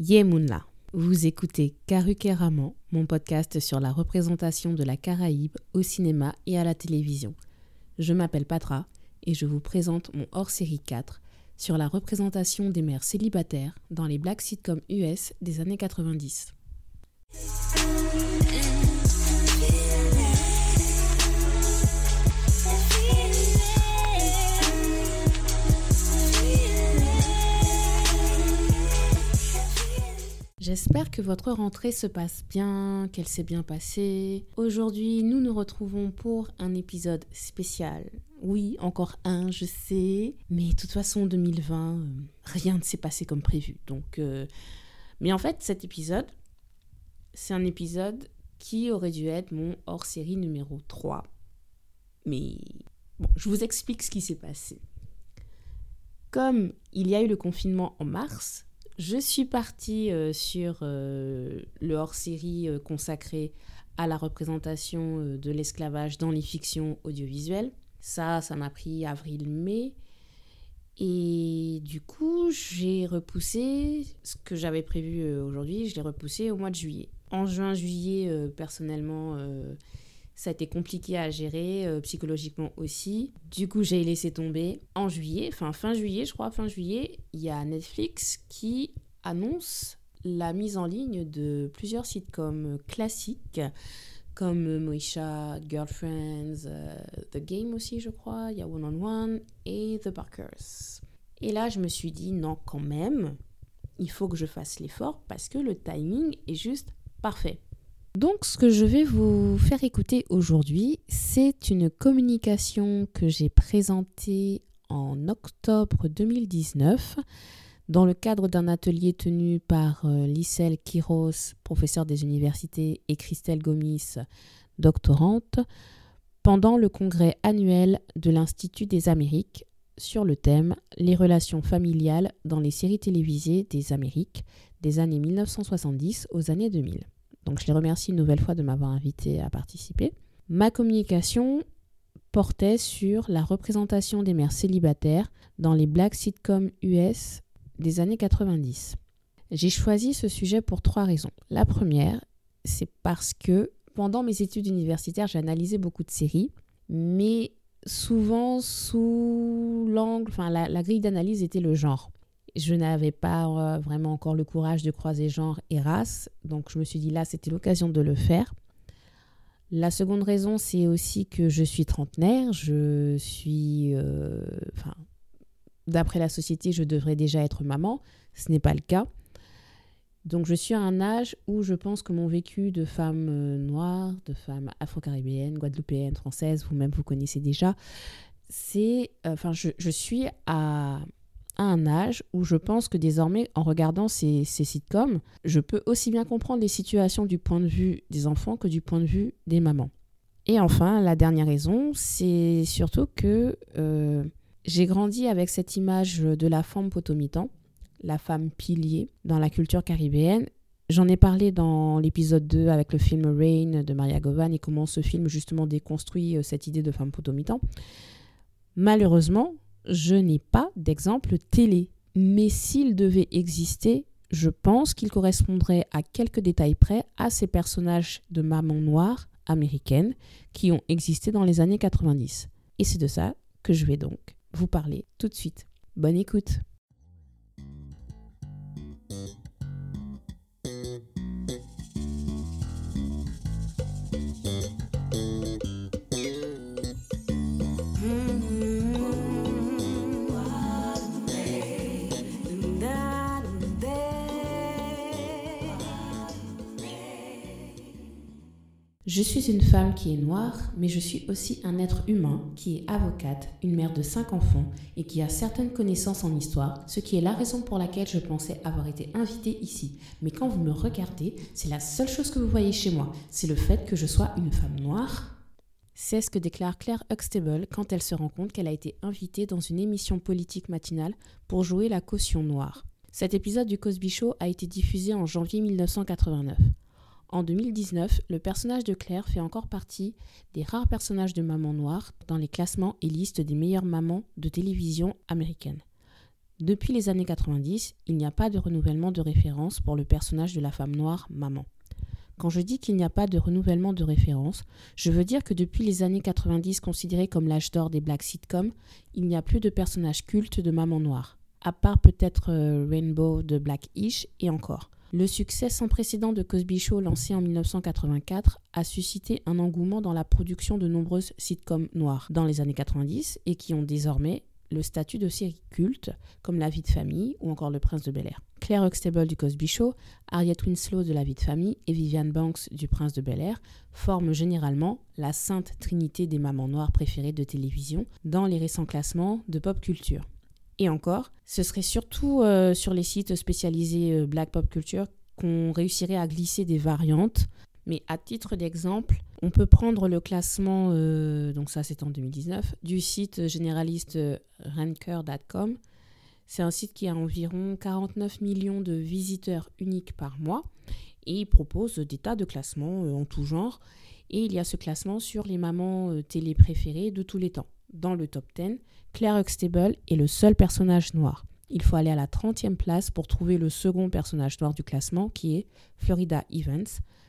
Yemunla. Vous écoutez Karuke mon podcast sur la représentation de la Caraïbe au cinéma et à la télévision. Je m'appelle Patra et je vous présente mon hors-série 4 sur la représentation des mères célibataires dans les black sitcoms US des années 90. J'espère que votre rentrée se passe bien, qu'elle s'est bien passée. Aujourd'hui, nous nous retrouvons pour un épisode spécial. Oui, encore un, je sais. Mais de toute façon, 2020, euh, rien ne s'est passé comme prévu. Donc, euh, Mais en fait, cet épisode, c'est un épisode qui aurait dû être mon hors-série numéro 3. Mais bon, je vous explique ce qui s'est passé. Comme il y a eu le confinement en mars, je suis partie euh, sur euh, le hors-série euh, consacré à la représentation de l'esclavage dans les fictions audiovisuelles. Ça, ça m'a pris avril-mai. Et du coup, j'ai repoussé ce que j'avais prévu aujourd'hui, je l'ai repoussé au mois de juillet. En juin-juillet, personnellement, ça a été compliqué à gérer, psychologiquement aussi. Du coup, j'ai laissé tomber. En juillet, enfin fin juillet, je crois, fin juillet, il y a Netflix qui annonce la mise en ligne de plusieurs sitcoms classiques comme Moisha, Girlfriends, euh, The Game aussi, je crois, il y a One on One et The Barkers. Et là, je me suis dit, non, quand même, il faut que je fasse l'effort parce que le timing est juste parfait. Donc, ce que je vais vous faire écouter aujourd'hui, c'est une communication que j'ai présentée en octobre 2019 dans le cadre d'un atelier tenu par euh, Lissel Quiros, professeur des universités, et Christelle Gomis, doctorante, pendant le congrès annuel de l'Institut des Amériques sur le thème Les relations familiales dans les séries télévisées des Amériques des années 1970 aux années 2000. Donc je les remercie une nouvelle fois de m'avoir invité à participer. Ma communication portait sur la représentation des mères célibataires dans les black sitcoms US des années 90. J'ai choisi ce sujet pour trois raisons. La première, c'est parce que pendant mes études universitaires, j'ai analysé beaucoup de séries, mais souvent sous l'angle, enfin la, la grille d'analyse était le genre je n'avais pas euh, vraiment encore le courage de croiser genre et race, donc je me suis dit là, c'était l'occasion de le faire. La seconde raison, c'est aussi que je suis trentenaire, je suis, euh, d'après la société, je devrais déjà être maman, ce n'est pas le cas. Donc je suis à un âge où je pense que mon vécu de femme euh, noire, de femme afro-caribéenne, guadeloupéenne, française, vous-même vous connaissez déjà, c'est, enfin, je, je suis à à un âge où je pense que désormais, en regardant ces, ces, sitcoms, je peux aussi bien comprendre les situations du point de vue des enfants que du point de vue des mamans. Et enfin, la dernière raison, c'est surtout que euh, j'ai grandi avec cette image de la femme potomitan, la femme pilier dans la culture caribéenne. J'en ai parlé dans l'épisode 2 avec le film Rain de Maria Govan et comment ce film justement déconstruit euh, cette idée de femme potomitan. Malheureusement, je n'ai pas d'exemple télé. Mais s'il devait exister, je pense qu'il correspondrait à quelques détails près à ces personnages de maman noire américaines qui ont existé dans les années 90. Et c'est de ça que je vais donc vous parler tout de suite. Bonne écoute Je suis une femme qui est noire, mais je suis aussi un être humain qui est avocate, une mère de cinq enfants et qui a certaines connaissances en histoire, ce qui est la raison pour laquelle je pensais avoir été invitée ici. Mais quand vous me regardez, c'est la seule chose que vous voyez chez moi, c'est le fait que je sois une femme noire. C'est ce que déclare Claire Huxtable quand elle se rend compte qu'elle a été invitée dans une émission politique matinale pour jouer la caution noire. Cet épisode du Cosby Show a été diffusé en janvier 1989. En 2019, le personnage de Claire fait encore partie des rares personnages de maman noire dans les classements et listes des meilleures mamans de télévision américaines. Depuis les années 90, il n'y a pas de renouvellement de référence pour le personnage de la femme noire maman. Quand je dis qu'il n'y a pas de renouvellement de référence, je veux dire que depuis les années 90 considérées comme l'âge d'or des black sitcoms, il n'y a plus de personnage culte de maman noire, à part peut-être euh, Rainbow de Black-ish et encore. Le succès sans précédent de Cosby Show lancé en 1984 a suscité un engouement dans la production de nombreuses sitcoms noires dans les années 90 et qui ont désormais le statut de série culte, comme La vie de famille ou encore Le prince de Bel Air. Claire Huxtable du Cosby Show, Harriet Winslow de La vie de famille et Vivian Banks du prince de Bel Air forment généralement la sainte trinité des mamans noires préférées de télévision dans les récents classements de pop culture. Et encore, ce serait surtout euh, sur les sites spécialisés euh, Black Pop Culture qu'on réussirait à glisser des variantes. Mais à titre d'exemple, on peut prendre le classement, euh, donc ça c'est en 2019, du site généraliste ranker.com. C'est un site qui a environ 49 millions de visiteurs uniques par mois et il propose des tas de classements en tout genre. Et il y a ce classement sur les mamans télé préférées de tous les temps. Dans le top 10, Claire Huxtable est le seul personnage noir. Il faut aller à la 30e place pour trouver le second personnage noir du classement qui est Florida Evans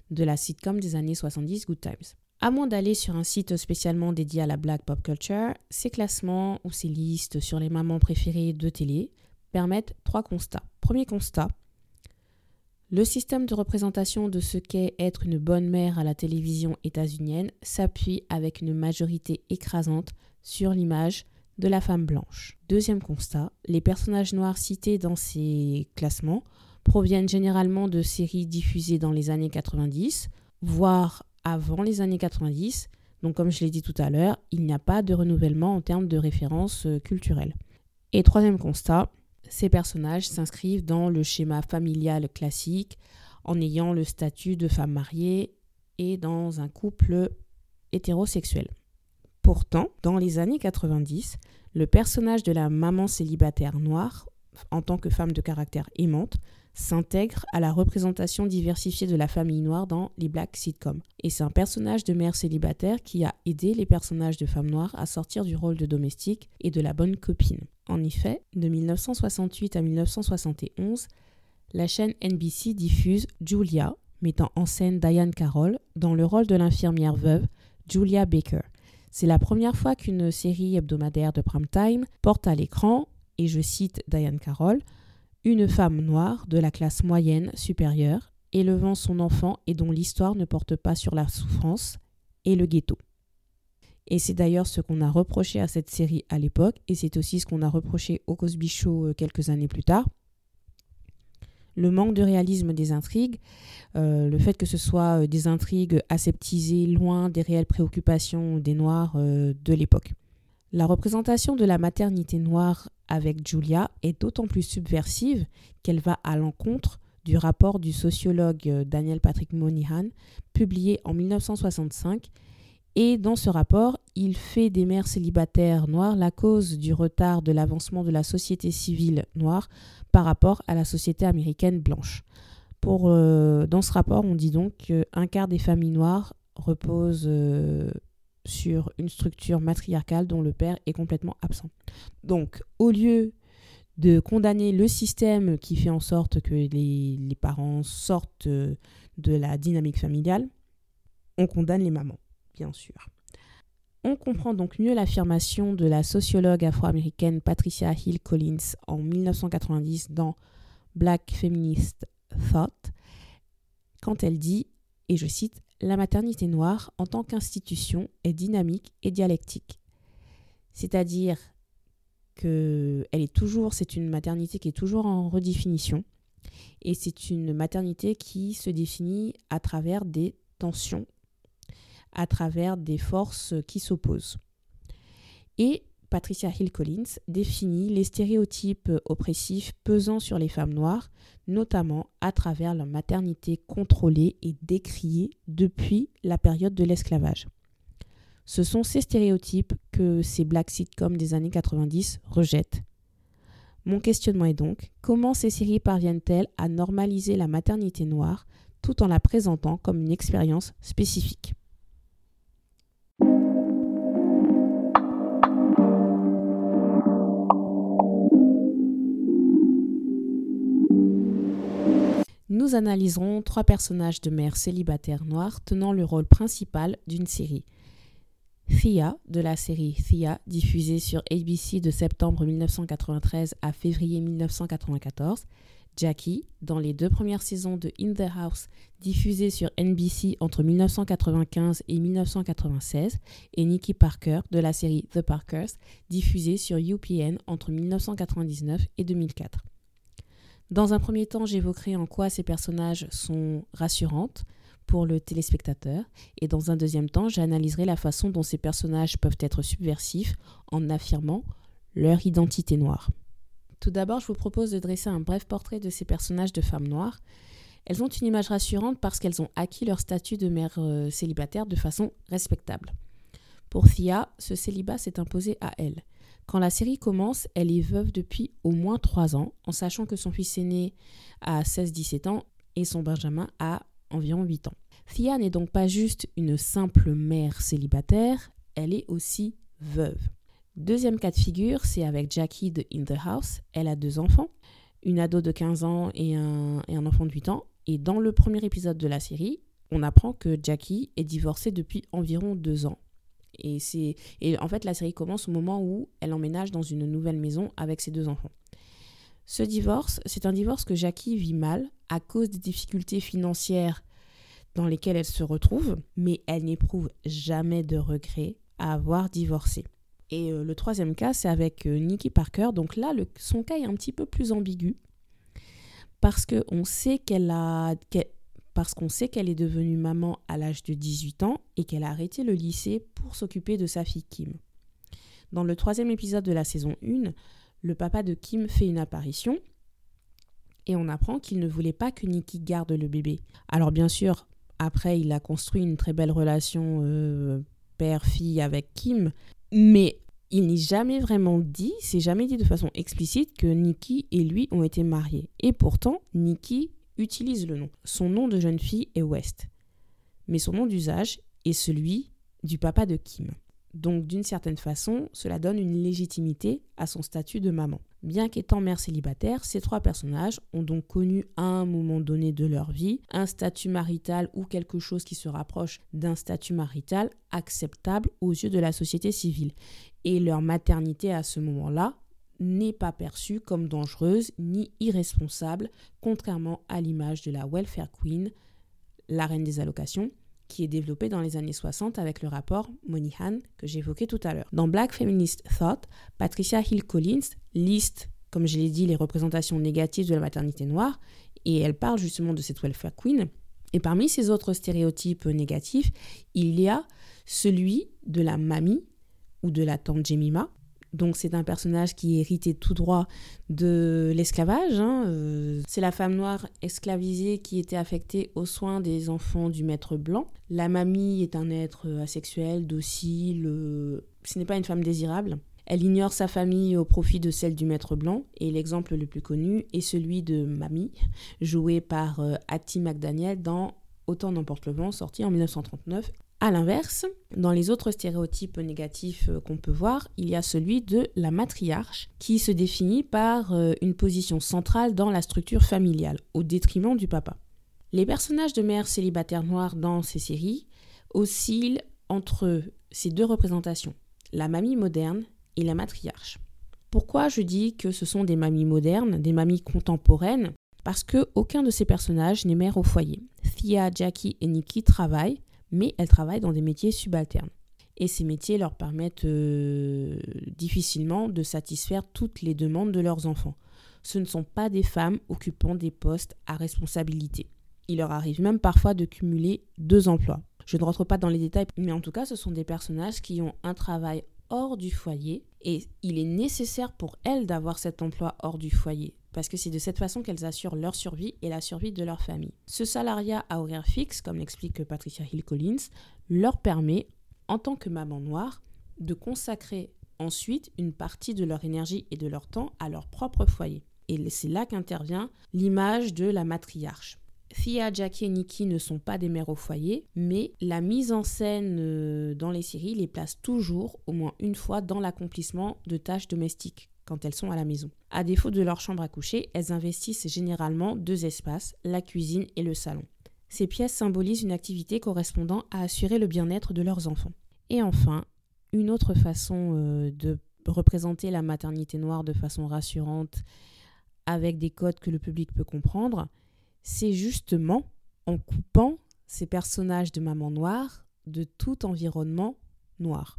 de la sitcom des années 70 Good Times. À moins d'aller sur un site spécialement dédié à la black pop culture, ces classements ou ces listes sur les mamans préférées de télé permettent trois constats. Premier constat, le système de représentation de ce qu'est être une bonne mère à la télévision états-unienne s'appuie avec une majorité écrasante sur l'image de la femme blanche. Deuxième constat, les personnages noirs cités dans ces classements proviennent généralement de séries diffusées dans les années 90, voire avant les années 90. Donc comme je l'ai dit tout à l'heure, il n'y a pas de renouvellement en termes de références euh, culturelles. Et troisième constat, ces personnages s'inscrivent dans le schéma familial classique en ayant le statut de femme mariée et dans un couple hétérosexuel. Pourtant, dans les années 90, le personnage de la maman célibataire noire, en tant que femme de caractère aimante, s'intègre à la représentation diversifiée de la famille noire dans les black sitcoms. Et c'est un personnage de mère célibataire qui a aidé les personnages de femmes noires à sortir du rôle de domestique et de la bonne copine. En effet, de 1968 à 1971, la chaîne NBC diffuse Julia, mettant en scène Diane Carroll, dans le rôle de l'infirmière veuve Julia Baker. C'est la première fois qu'une série hebdomadaire de prime time porte à l'écran, et je cite Diane Carroll, une femme noire de la classe moyenne supérieure, élevant son enfant et dont l'histoire ne porte pas sur la souffrance et le ghetto. Et c'est d'ailleurs ce qu'on a reproché à cette série à l'époque, et c'est aussi ce qu'on a reproché au Cosby Show euh, quelques années plus tard le manque de réalisme des intrigues, euh, le fait que ce soit euh, des intrigues aseptisées loin des réelles préoccupations des Noirs euh, de l'époque. La représentation de la maternité noire avec Julia est d'autant plus subversive qu'elle va à l'encontre du rapport du sociologue Daniel Patrick Monihan, publié en 1965. Et dans ce rapport, il fait des mères célibataires noires la cause du retard de l'avancement de la société civile noire par rapport à la société américaine blanche. Pour, euh, dans ce rapport, on dit donc qu'un quart des familles noires reposent euh, sur une structure matriarcale dont le père est complètement absent. Donc, au lieu de condamner le système qui fait en sorte que les, les parents sortent de la dynamique familiale, on condamne les mamans, bien sûr. On comprend donc mieux l'affirmation de la sociologue afro-américaine Patricia Hill Collins en 1990 dans Black Feminist Thought, quand elle dit, et je cite, La maternité noire en tant qu'institution est dynamique et dialectique. C'est-à-dire que elle est toujours, c'est une maternité qui est toujours en redéfinition, et c'est une maternité qui se définit à travers des tensions à travers des forces qui s'opposent. Et Patricia Hill Collins définit les stéréotypes oppressifs pesant sur les femmes noires, notamment à travers leur maternité contrôlée et décriée depuis la période de l'esclavage. Ce sont ces stéréotypes que ces black sitcoms des années 90 rejettent. Mon questionnement est donc comment ces séries parviennent-elles à normaliser la maternité noire tout en la présentant comme une expérience spécifique? Nous analyserons trois personnages de mères célibataires noires tenant le rôle principal d'une série. Thea, de la série Thea, diffusée sur ABC de septembre 1993 à février 1994. Jackie, dans les deux premières saisons de In the House, diffusée sur NBC entre 1995 et 1996. Et Nikki Parker, de la série The Parkers, diffusée sur UPN entre 1999 et 2004. Dans un premier temps, j'évoquerai en quoi ces personnages sont rassurantes pour le téléspectateur et dans un deuxième temps, j'analyserai la façon dont ces personnages peuvent être subversifs en affirmant leur identité noire. Tout d'abord, je vous propose de dresser un bref portrait de ces personnages de femmes noires. Elles ont une image rassurante parce qu'elles ont acquis leur statut de mère euh, célibataire de façon respectable. Pour Thea, ce célibat s'est imposé à elle. Quand la série commence, elle est veuve depuis au moins 3 ans, en sachant que son fils aîné a 16-17 ans et son Benjamin a environ 8 ans. Thea n'est donc pas juste une simple mère célibataire, elle est aussi veuve. Deuxième cas de figure, c'est avec Jackie de In the House. Elle a deux enfants, une ado de 15 ans et un, enfant de 8 ans. Et dans le premier épisode de la série, on apprend que Jackie est divorcée depuis environ deux ans. Et, c'est, et en fait, la série commence au moment où elle emménage dans une nouvelle maison avec ses deux enfants. Ce divorce, c'est un divorce que Jackie vit mal à cause des difficultés financières dans lesquelles elle se retrouve, mais elle n'éprouve jamais de regret à avoir divorcé. Et euh, le troisième cas, c'est avec euh, Nikki Parker. Donc là, son cas est un petit peu plus ambigu parce qu'on sait qu'elle a, parce qu'on sait qu'elle est devenue maman à l'âge de 18 ans et qu'elle a arrêté le lycée pour s'occuper de sa fille Kim. Dans le troisième épisode de la saison 1, le papa de Kim fait une apparition et on apprend qu'il ne voulait pas que Nikki garde le bébé. Alors bien sûr, après, il a construit une très belle relation euh, père-fille avec Kim, mais il n'est jamais vraiment dit, c'est jamais dit de façon explicite que Nikki et lui ont été mariés. Et pourtant, Nikki utilise le nom. Son nom de jeune fille est West. Mais son nom d'usage est celui du papa de Kim. Donc d'une certaine façon, cela donne une légitimité à son statut de maman. Bien qu'étant mère célibataire, ces trois personnages ont donc connu à un moment donné de leur vie un statut marital ou quelque chose qui se rapproche d'un statut marital acceptable aux yeux de la société civile. Et leur maternité à ce moment-là n'est pas perçue comme dangereuse ni irresponsable, contrairement à l'image de la welfare queen, la reine des allocations, qui est développée dans les années 60 avec le rapport Monihan que j'évoquais tout à l'heure. Dans Black Feminist Thought, Patricia Hill Collins liste, comme je l'ai dit, les représentations négatives de la maternité noire et elle parle justement de cette welfare queen. Et parmi ces autres stéréotypes négatifs, il y a celui de la mamie ou de la tante Jemima, donc c'est un personnage qui est hérité tout droit de l'esclavage. Hein, euh, c'est la femme noire esclavisée qui était affectée aux soins des enfants du maître blanc. La mamie est un être asexuel, docile. Euh, ce n'est pas une femme désirable. Elle ignore sa famille au profit de celle du maître blanc, et l'exemple le plus connu est celui de Mamie, joué par euh, Hattie McDaniel dans Autant n'emporte le vent, sorti en 1939 à l'inverse, dans les autres stéréotypes négatifs euh, qu'on peut voir, il y a celui de la matriarche qui se définit par euh, une position centrale dans la structure familiale, au détriment du papa. Les personnages de mères célibataires noires dans ces séries oscillent entre ces deux représentations, la mamie moderne et la matriarche. Pourquoi je dis que ce sont des mamies modernes, des mamies contemporaines? Parce que aucun de ces personnages n'est mère au foyer. Thea, Jackie et Nikki travaillent, mais elles travaillent dans des métiers subalternes. Et ces métiers leur permettent euh, difficilement de satisfaire toutes les demandes de leurs enfants. Ce ne sont pas des femmes occupant des postes à responsabilité. Il leur arrive même parfois de cumuler deux emplois. Je ne rentre pas dans les détails, mais en tout cas, ce sont des personnages qui ont un travail hors du foyer et il est nécessaire pour elles d'avoir cet emploi hors du foyer parce que c'est de cette façon qu'elles assurent leur survie et la survie de leur famille. Ce salariat à horaire fixe, comme l'explique Patricia Hill Collins, leur permet, en tant que maman noire, de consacrer ensuite une partie de leur énergie et de leur temps à leur propre foyer. Et c'est là qu'intervient l'image de la matriarche. Thea, Jackie et Nikki ne sont pas des mères au foyer, mais la mise en scène euh, dans les séries les place toujours, au moins une fois, dans l'accomplissement de tâches domestiques quand elles sont à la maison. À défaut de leur chambre à coucher, elles investissent généralement deux espaces, la cuisine et le salon. Ces pièces symbolisent une activité correspondant à assurer le bien-être de leurs enfants. Et enfin, une autre façon euh, de représenter la maternité noire de façon rassurante avec des codes que le public peut comprendre, c'est justement en coupant ces personnages de maman noire de tout environnement noir.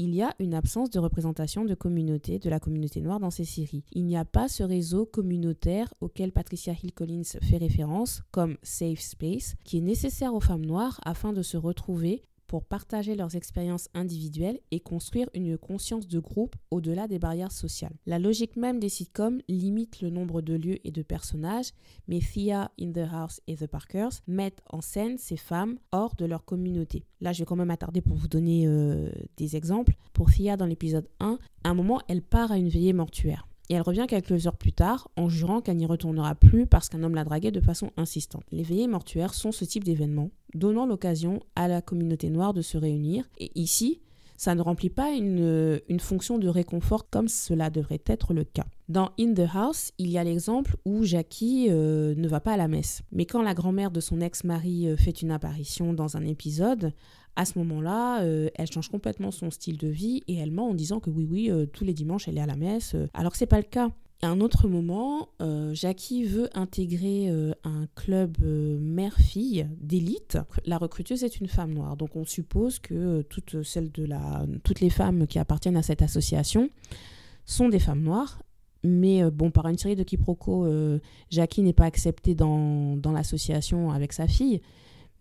Il y a une absence de représentation de communauté, de la communauté noire dans ces séries. Il n'y a pas ce réseau communautaire auquel Patricia Hill Collins fait référence comme Safe Space, qui est nécessaire aux femmes noires afin de se retrouver pour partager leurs expériences individuelles et construire une conscience de groupe au-delà des barrières sociales. La logique même des sitcoms limite le nombre de lieux et de personnages, mais Thea, In the House et The Parkers mettent en scène ces femmes hors de leur communauté. Là, je vais quand même m'attarder pour vous donner euh, des exemples. Pour Thea, dans l'épisode 1, à un moment, elle part à une veillée mortuaire et elle revient quelques heures plus tard en jurant qu'elle n'y retournera plus parce qu'un homme l'a draguée de façon insistante. Les veillées mortuaires sont ce type d'événement, donnant l'occasion à la communauté noire de se réunir. Et ici, ça ne remplit pas une, fonction de réconfort comme cela devrait être le cas. Dans In the House, il y a l'exemple où Jackie euh, ne va pas à la messe. Mais quand la grand-mère de son ex-mari euh, fait une apparition dans un épisode, à ce moment-là, euh, elle change complètement son style de vie et elle ment en disant que oui, oui, euh, tous les dimanches, elle est à la messe, euh, alors que c'est pas le cas. À un autre moment, Jackie veut intégrer un club mère-fille d'élite. La recruteuse est une femme noire, donc on suppose que toutes, celles de la, toutes les femmes qui appartiennent à cette association sont des femmes noires. Mais bon, par une série de quiproquos, Jackie n'est pas acceptée dans, dans l'association avec sa fille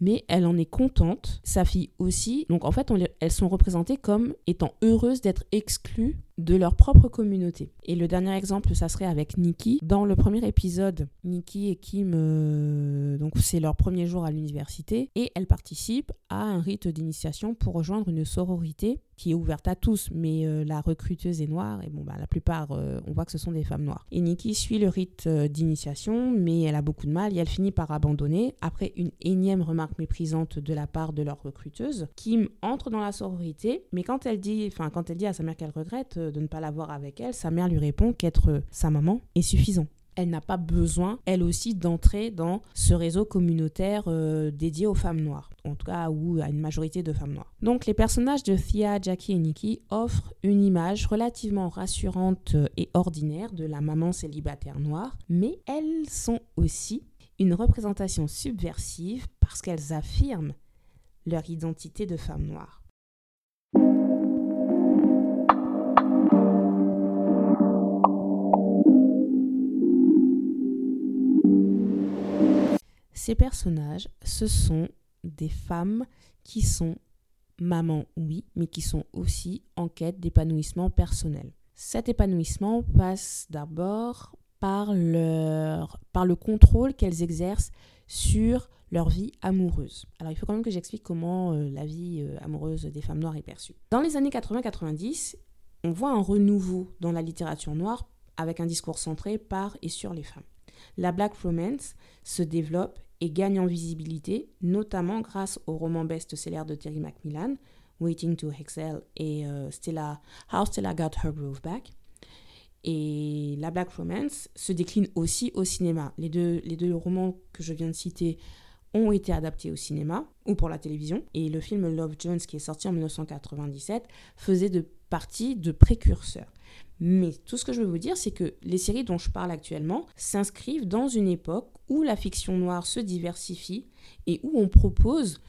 mais elle en est contente, sa fille aussi. Donc en fait, elles sont représentées comme étant heureuses d'être exclues de leur propre communauté. Et le dernier exemple, ça serait avec Nikki. Dans le premier épisode, Nikki et Kim, euh, donc c'est leur premier jour à l'université, et elles participent à un rite d'initiation pour rejoindre une sororité qui est ouverte à tous, mais euh, la recruteuse est noire, et bon, bah, la plupart, euh, on voit que ce sont des femmes noires. Et Nikki suit le rite d'initiation, mais elle a beaucoup de mal, et elle finit par abandonner, après une énième remarque méprisante de la part de leur recruteuse. Kim entre dans la sororité, mais quand elle dit, enfin, quand elle dit à sa mère qu'elle regrette, de ne pas l'avoir avec elle, sa mère lui répond qu'être sa maman est suffisant elle n'a pas besoin, elle aussi, d'entrer dans ce réseau communautaire euh, dédié aux femmes noires, en tout cas, ou à une majorité de femmes noires. Donc, les personnages de Thea, Jackie et Nikki offrent une image relativement rassurante et ordinaire de la maman célibataire noire, mais elles sont aussi une représentation subversive parce qu'elles affirment leur identité de femme noire. Ces personnages, ce sont des femmes qui sont mamans, oui, mais qui sont aussi en quête d'épanouissement personnel. Cet épanouissement passe d'abord par, leur, par le contrôle qu'elles exercent sur leur vie amoureuse. Alors il faut quand même que j'explique comment euh, la vie euh, amoureuse des femmes noires est perçue. Dans les années 80-90, on voit un renouveau dans la littérature noire avec un discours centré par et sur les femmes. La black romance se développe et gagne en visibilité, notamment grâce au roman best-seller de Terry Macmillan, Waiting to Excel et euh, How Stella Got Her Groove Back. Et la Black Romance se décline aussi au cinéma. Les deux, les deux romans que je viens de citer ont été adaptés au cinéma ou pour la télévision. Et le film Love Jones, qui est sorti en 1997, faisait de partie de précurseurs. Mais tout ce que je veux vous dire, c'est que les séries dont je parle actuellement s'inscrivent dans une époque où la fiction noire se diversifie et où on propose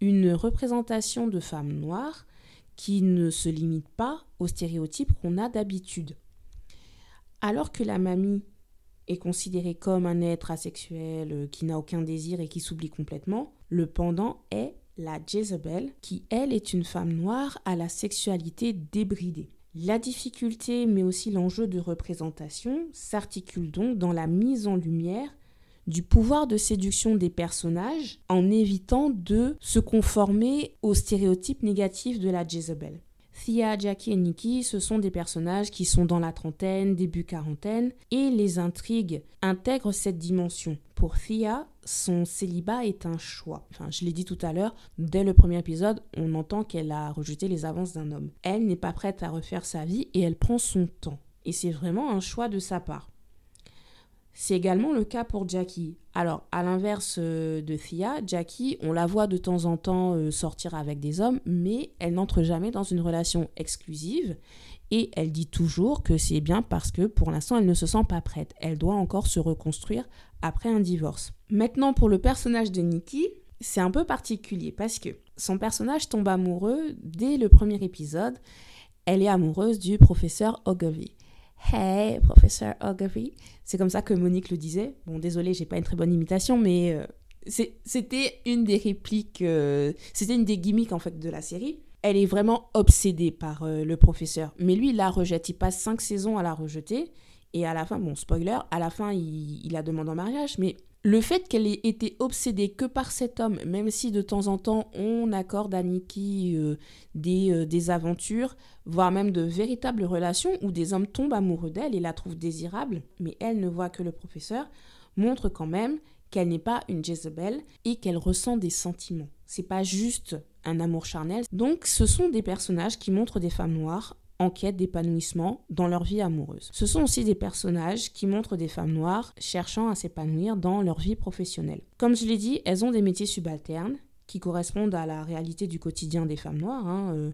une représentation de femmes noires qui ne se limite pas aux stéréotypes qu'on a d'habitude. Alors que la mamie est considérée comme un être asexuel euh, qui n'a aucun désir et qui s'oublie complètement, le pendant est la Jezebel, qui elle est une femme noire à la sexualité débridée. La difficulté, mais aussi l'enjeu de représentation, s'articule donc dans la mise en lumière du pouvoir de séduction des personnages en évitant de se conformer aux stéréotypes négatifs de la Jezebel. Thea, Jackie et Nikki, ce sont des personnages qui sont dans la trentaine, début quarantaine, et les intrigues intègrent cette dimension. Pour Thea, son célibat est un choix. Enfin, je l'ai dit tout à l'heure, dès le premier épisode, on entend qu'elle a rejeté les avances d'un homme. Elle n'est pas prête à refaire sa vie et elle prend son temps. Et c'est vraiment un choix de sa part. C'est également le cas pour Jackie. Alors, à l'inverse euh, de Thea, Jackie, on la voit de temps en temps euh, sortir avec des hommes, mais elle n'entre jamais dans une relation exclusive. Et elle dit toujours que c'est bien parce que pour l'instant, elle ne se sent pas prête. Elle doit encore se reconstruire après un divorce. Maintenant, pour le personnage de Nikki, c'est un peu particulier parce que son personnage tombe amoureux dès le premier épisode. Elle est amoureuse du professeur Ogilvy. Hey, professeur Ogilvy. C'est comme ça que Monique le disait. Bon, désolé, j'ai pas une très bonne imitation, mais euh, c'était une des répliques, euh, c'était une des gimmicks en fait de la série. Elle est vraiment obsédée par euh, le professeur. Mais lui, il la rejette. Il passe cinq saisons à la rejeter. Et à la fin, bon, spoiler, à la fin, il, il la demande en mariage. Mais le fait qu'elle ait été obsédée que par cet homme, même si de temps en temps on accorde à Nikki euh, des, euh, des, aventures, voire même de véritables relations où des hommes tombent amoureux d'elle et la trouvent désirable, mais elle ne voit que le professeur, montre quand même qu'elle n'est pas une Jezebel et qu'elle ressent des sentiments. C'est pas juste un amour charnel. Donc ce sont des personnages qui montrent des femmes noires en quête d'épanouissement dans leur vie amoureuse. Ce sont aussi des personnages qui montrent des femmes noires cherchant à s'épanouir dans leur vie professionnelle. Comme je l'ai dit, elles ont des métiers subalternes qui correspondent à la réalité du quotidien des femmes noires. Hein, euh,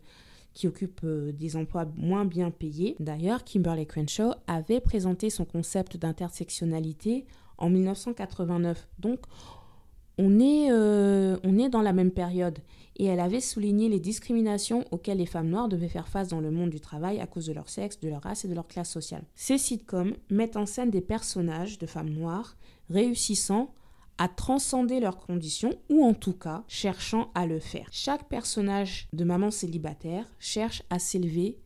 qui occupent euh, des emplois moins bien payés. D'ailleurs, Kimberly Crenshaw avait présenté son concept d'intersectionnalité en 1989. Donc, on est, euh, on est dans la même période et elle avait souligné les discriminations auxquelles les femmes noires devaient faire face dans le monde du travail à cause de leur sexe, de leur race et de leur classe sociale. Ces sitcoms mettent en scène des personnages de femmes noires réussissant à transcender leurs conditions ou en tout cas cherchant à le faire. Chaque personnage de maman célibataire cherche à s'élever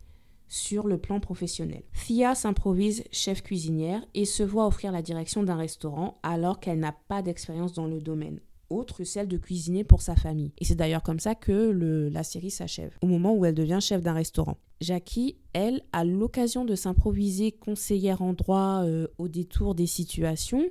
sur le plan professionnel. Thea s'improvise chef cuisinière et se voit offrir la direction d'un restaurant alors qu'elle n'a pas d'expérience dans le domaine autre que celle de cuisiner pour sa famille. Et c'est d'ailleurs comme ça que le, la série s'achève, au moment où elle devient chef d'un restaurant. Jackie, elle, a l'occasion de s'improviser conseillère en droit euh, au détour des situations,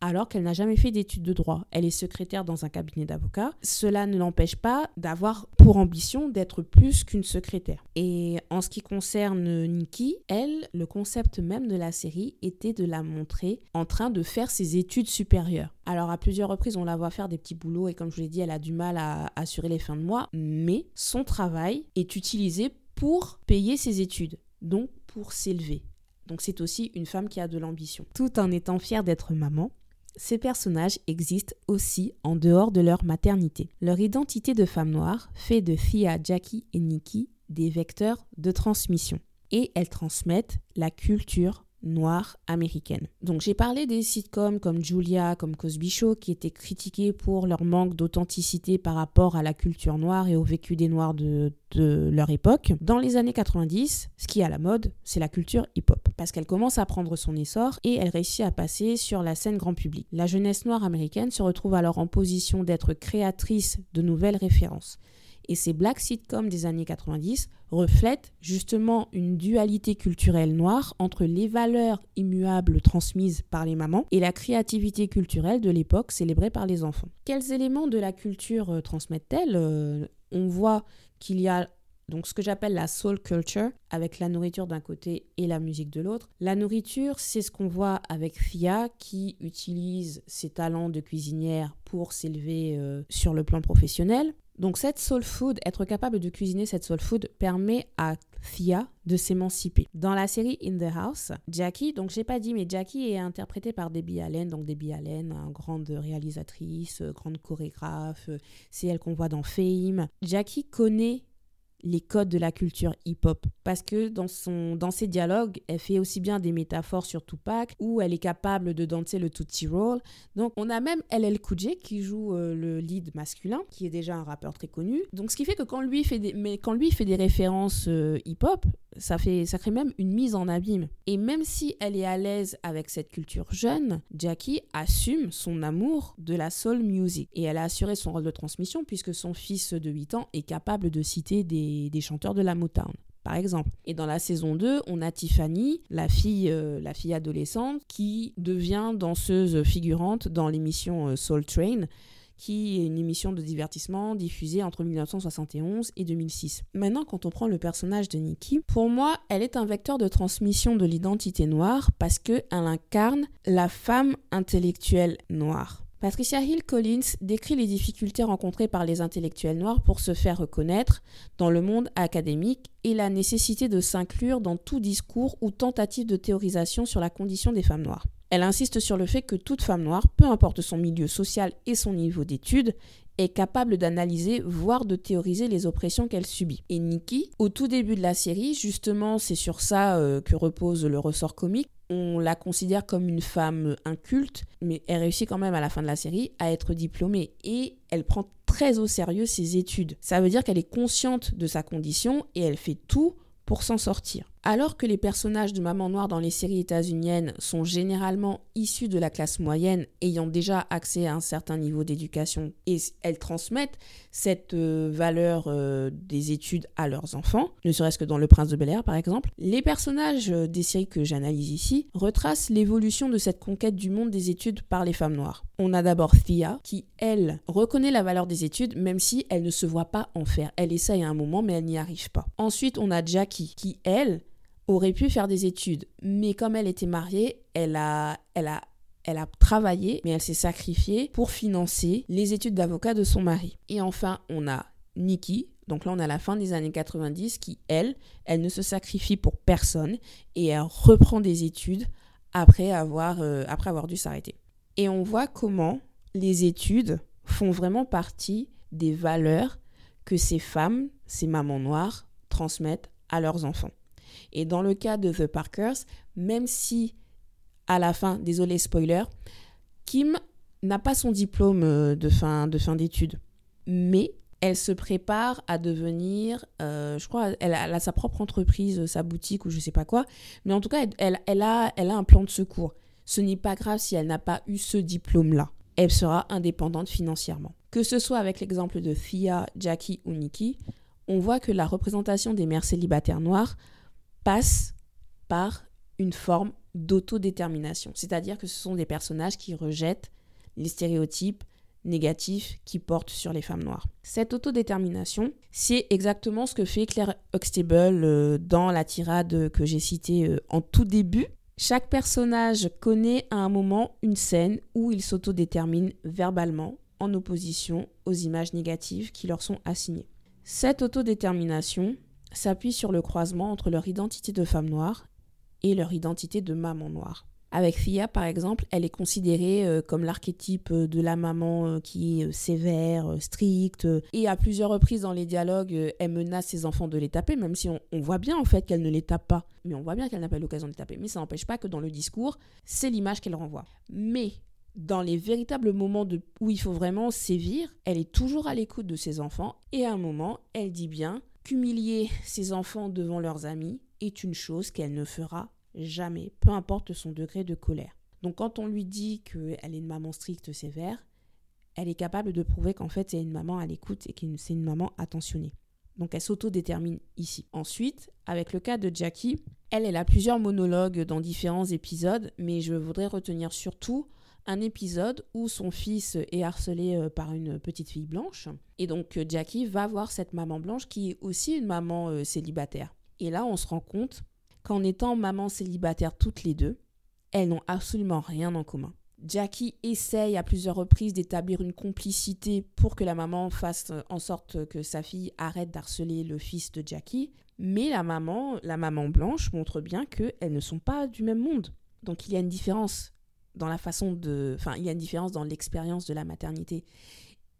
alors qu'elle n'a jamais fait d'études de droit. Elle est secrétaire dans un cabinet d'avocats. Cela ne l'empêche pas d'avoir pour ambition d'être plus qu'une secrétaire. Et en ce qui concerne Nikki, elle, le concept même de la série était de la montrer en train de faire ses études supérieures. Alors à plusieurs reprises, on la voit faire des petits boulots et comme je l'ai dit, elle a du mal à assurer les fins de mois, mais son travail est utilisé pour payer ses études, donc pour s'élever. Donc c'est aussi une femme qui a de l'ambition. Tout en étant fière d'être maman, ces personnages existent aussi en dehors de leur maternité. Leur identité de femme noire fait de Thea, Jackie et Nikki des vecteurs de transmission. Et elles transmettent la culture noire américaine. Donc j'ai parlé des sitcoms comme Julia, comme Cosby Show, qui étaient critiqués pour leur manque d'authenticité par rapport à la culture noire et au vécu des noirs de, de leur époque. Dans les années 90, ce qui est à la mode, c'est la culture hip-hop, parce qu'elle commence à prendre son essor et elle réussit à passer sur la scène grand public. La jeunesse noire américaine se retrouve alors en position d'être créatrice de nouvelles références. Et ces black sitcoms des années 90 reflètent justement une dualité culturelle noire entre les valeurs immuables transmises par les mamans et la créativité culturelle de l'époque célébrée par les enfants. Quels éléments de la culture euh, transmettent-elles euh, On voit qu'il y a donc ce que j'appelle la soul culture, avec la nourriture d'un côté et la musique de l'autre. La nourriture, c'est ce qu'on voit avec Fia qui utilise ses talents de cuisinière pour s'élever euh, sur le plan professionnel. Donc cette soul food, être capable de cuisiner cette soul food permet à Thea de s'émanciper. Dans la série In the House, Jackie, donc j'ai pas dit mais Jackie est interprétée par Debbie Allen, donc Debbie Allen, grande réalisatrice, grande chorégraphe, c'est elle qu'on voit dans Fame. Jackie connaît les codes de la culture hip-hop. Parce que dans, son, dans ses dialogues, elle fait aussi bien des métaphores sur Tupac, où elle est capable de danser le Tootsie Roll. Donc on a même LL Cool J qui joue euh, le lead masculin, qui est déjà un rappeur très connu. Donc ce qui fait que quand lui fait des, mais quand lui fait des références euh, hip-hop, ça, fait, ça crée même une mise en abîme. Et même si elle est à l'aise avec cette culture jeune, Jackie assume son amour de la soul music. Et elle a assuré son rôle de transmission puisque son fils de 8 ans est capable de citer des, des chanteurs de la Motown par exemple. Et dans la saison 2, on a Tiffany, la fille, euh, la fille adolescente, qui devient danseuse figurante dans l'émission euh, Soul Train, qui est une émission de divertissement diffusée entre 1971 et 2006. Maintenant, quand on prend le personnage de Nikki, pour moi, elle est un vecteur de transmission de l'identité noire parce qu'elle incarne la femme intellectuelle noire. Patricia Hill Collins décrit les difficultés rencontrées par les intellectuels noirs pour se faire reconnaître dans le monde académique et la nécessité de s'inclure dans tout discours ou tentative de théorisation sur la condition des femmes noires. Elle insiste sur le fait que toute femme noire, peu importe son milieu social et son niveau d'études, est capable d'analyser, voire de théoriser les oppressions qu'elle subit. Et Nikki, au tout début de la série, justement, c'est sur ça euh, que repose le ressort comique, on la considère comme une femme inculte, mais elle réussit quand même à la fin de la série à être diplômée et elle prend très au sérieux ses études. Ça veut dire qu'elle est consciente de sa condition et elle fait tout pour s'en sortir. Alors que les personnages de Maman Noire dans les séries états-uniennes sont généralement issus de la classe moyenne, ayant déjà accès à un certain niveau d'éducation, et elles transmettent cette euh, valeur euh, des études à leurs enfants, ne serait-ce que dans Le Prince de Bel Air par exemple, les personnages euh, des séries que j'analyse ici retracent l'évolution de cette conquête du monde des études par les femmes noires. On a d'abord Thea, qui, elle, reconnaît la valeur des études, même si elle ne se voit pas en faire. Elle essaye à un moment, mais elle n'y arrive pas. Ensuite, on a Jackie, qui, elle, aurait pu faire des études, mais comme elle était mariée, elle a, elle a, elle a travaillé, mais elle s'est sacrifiée pour financer les études d'avocat de son mari. Et enfin, on a Nikki, donc là on a la fin des années 90, qui, elle, elle ne se sacrifie pour personne et elle reprend des études après avoir, euh, après avoir dû s'arrêter. Et on voit comment les études font vraiment partie des valeurs que ces femmes, ces mamans noires, transmettent à leurs enfants. Et dans le cas de The Parkers, même si à la fin, désolé spoiler, Kim n'a pas son diplôme euh, de fin de fin d'études, mais elle se prépare à devenir, euh, je crois, elle a, sa propre entreprise, sa boutique ou je sais pas quoi, mais en tout cas, elle, elle, a, elle a un plan de secours. Ce n'est pas grave si elle n'a pas eu ce diplôme-là. Elle sera indépendante financièrement. Que ce soit avec l'exemple de Thea, Jackie ou Nikki, on voit que la représentation des mères célibataires noires passe par une forme d'autodétermination. C'est-à-dire que ce sont des personnages qui rejettent les stéréotypes négatifs qui portent sur les femmes noires. Cette autodétermination, c'est exactement ce que fait Claire Huxtable euh, dans la tirade que j'ai citée euh, en tout début. Chaque personnage connaît à un moment une scène où il s'autodétermine verbalement en opposition aux images négatives qui leur sont assignées. Cette autodétermination, s'appuie sur le croisement entre leur identité de femme noire et leur identité de maman noire. Avec Thea, par exemple, elle est considérée euh, comme l'archétype de la maman euh, qui est euh, sévère, stricte, et à plusieurs reprises dans les dialogues, elle menace ses enfants de les taper, même si on, voit bien en fait qu'elle ne les tape pas. Mais on voit bien qu'elle n'a pas l'occasion de les taper. Mais ça n'empêche pas que dans le discours, c'est l'image qu'elle renvoie. Mais dans les véritables moments de, où il faut vraiment sévir, elle est toujours à l'écoute de ses enfants, et à un moment, elle dit bien Qu'humilier ses enfants devant leurs amis est une chose qu'elle ne fera jamais, peu importe son degré de colère. Donc quand on lui dit qu'elle est une maman stricte, sévère, elle est capable de prouver qu'en fait c'est une maman à l'écoute et que c'est une maman attentionnée. Donc elle s'auto-détermine ici. Ensuite, avec le cas de Jackie, elle, elle a plusieurs monologues dans différents épisodes, mais je voudrais retenir surtout un épisode où son fils est harcelé euh, par une petite fille blanche. Et donc euh, Jackie va voir cette maman blanche qui est aussi une maman euh, célibataire. Et là, on se rend compte qu'en étant maman célibataire toutes les deux, elles n'ont absolument rien en commun. Jackie essaye à plusieurs reprises d'établir une complicité pour que la maman fasse en sorte que sa fille arrête d'harceler le fils de Jackie, mais la maman, la maman blanche montre bien qu'elles ne sont pas du même monde. Donc il y a une différence dans la façon de... Enfin, il y a une différence dans l'expérience de la maternité.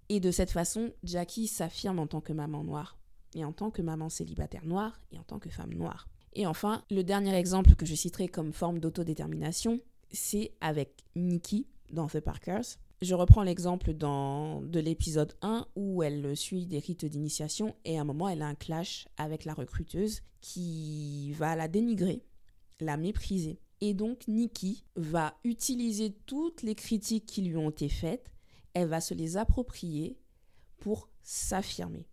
Et de cette façon, Jackie s'affirme en tant que maman noire, et en tant que maman célibataire noire, et en tant que femme noire. Et enfin, le dernier exemple que je citerai comme forme d'autodétermination, c'est avec Nikki dans The Parkers. Je reprends l'exemple de l'épisode 1 où elle suit des rites d'initiation et à un moment elle a un clash avec la recruteuse qui va la dénigrer, la mépriser et donc Nikki va utiliser toutes les critiques qui lui ont été faites, elle va se les approprier pour s'affirmer.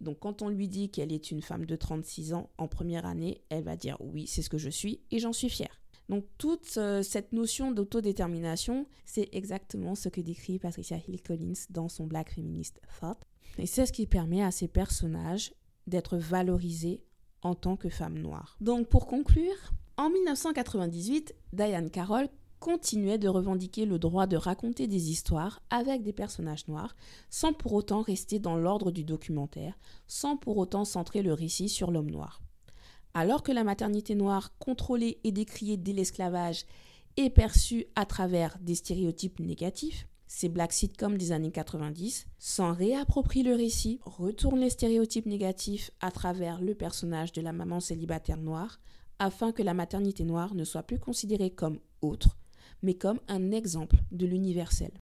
Donc quand on lui dit qu'elle est une femme de 36 ans en première année, elle va dire oui, c'est ce que je suis et j'en suis fière. Donc toute euh, cette notion d'autodétermination, c'est exactement ce que décrit Patricia Hill Collins dans son Black Feminist Thought. Et c'est ce qui permet à ces personnages d'être valorisés en tant que femmes noires. Donc pour conclure, en 1998, Diane Carroll continuait de revendiquer le droit de raconter des histoires avec des personnages noirs, sans pour autant rester dans l'ordre du documentaire, sans pour autant centrer le récit sur l'homme noir. Alors que la maternité noire, contrôlée et décriée dès l'esclavage, est perçue à travers des stéréotypes négatifs, ces black sitcoms des années 90 s'en réapproprient le récit, retournent les stéréotypes négatifs à travers le personnage de la maman célibataire noire, afin que la maternité noire ne soit plus considérée comme autre, mais comme un exemple de l'universel.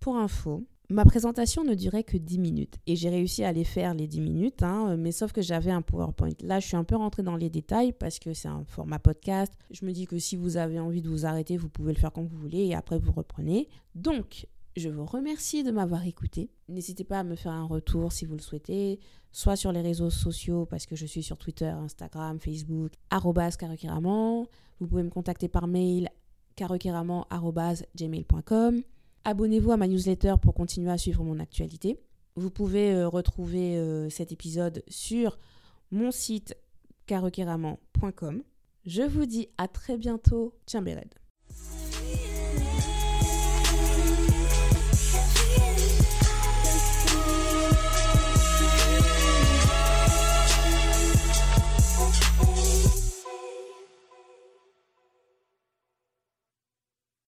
Pour info, ma présentation ne durait que 10 minutes et j'ai réussi à les faire les 10 minutes, hein, mais sauf que j'avais un PowerPoint. Là, je suis un peu rentrée dans les détails parce que c'est un format podcast. Je me dis que si vous avez envie de vous arrêter, vous pouvez le faire comme vous voulez et après vous reprenez. Donc, je vous remercie de m'avoir écouté. N'hésitez pas à me faire un retour si vous le souhaitez, soit sur les réseaux sociaux, parce que je suis sur Twitter, Instagram, Facebook, @karokiraman. Vous pouvez me contacter par mail, karokiraman.gmail.com. Abonnez-vous à ma newsletter pour continuer à suivre mon actualité. Vous pouvez euh, retrouver euh, cet épisode sur mon site karokiraman.com. Je vous dis à très bientôt. Tiens,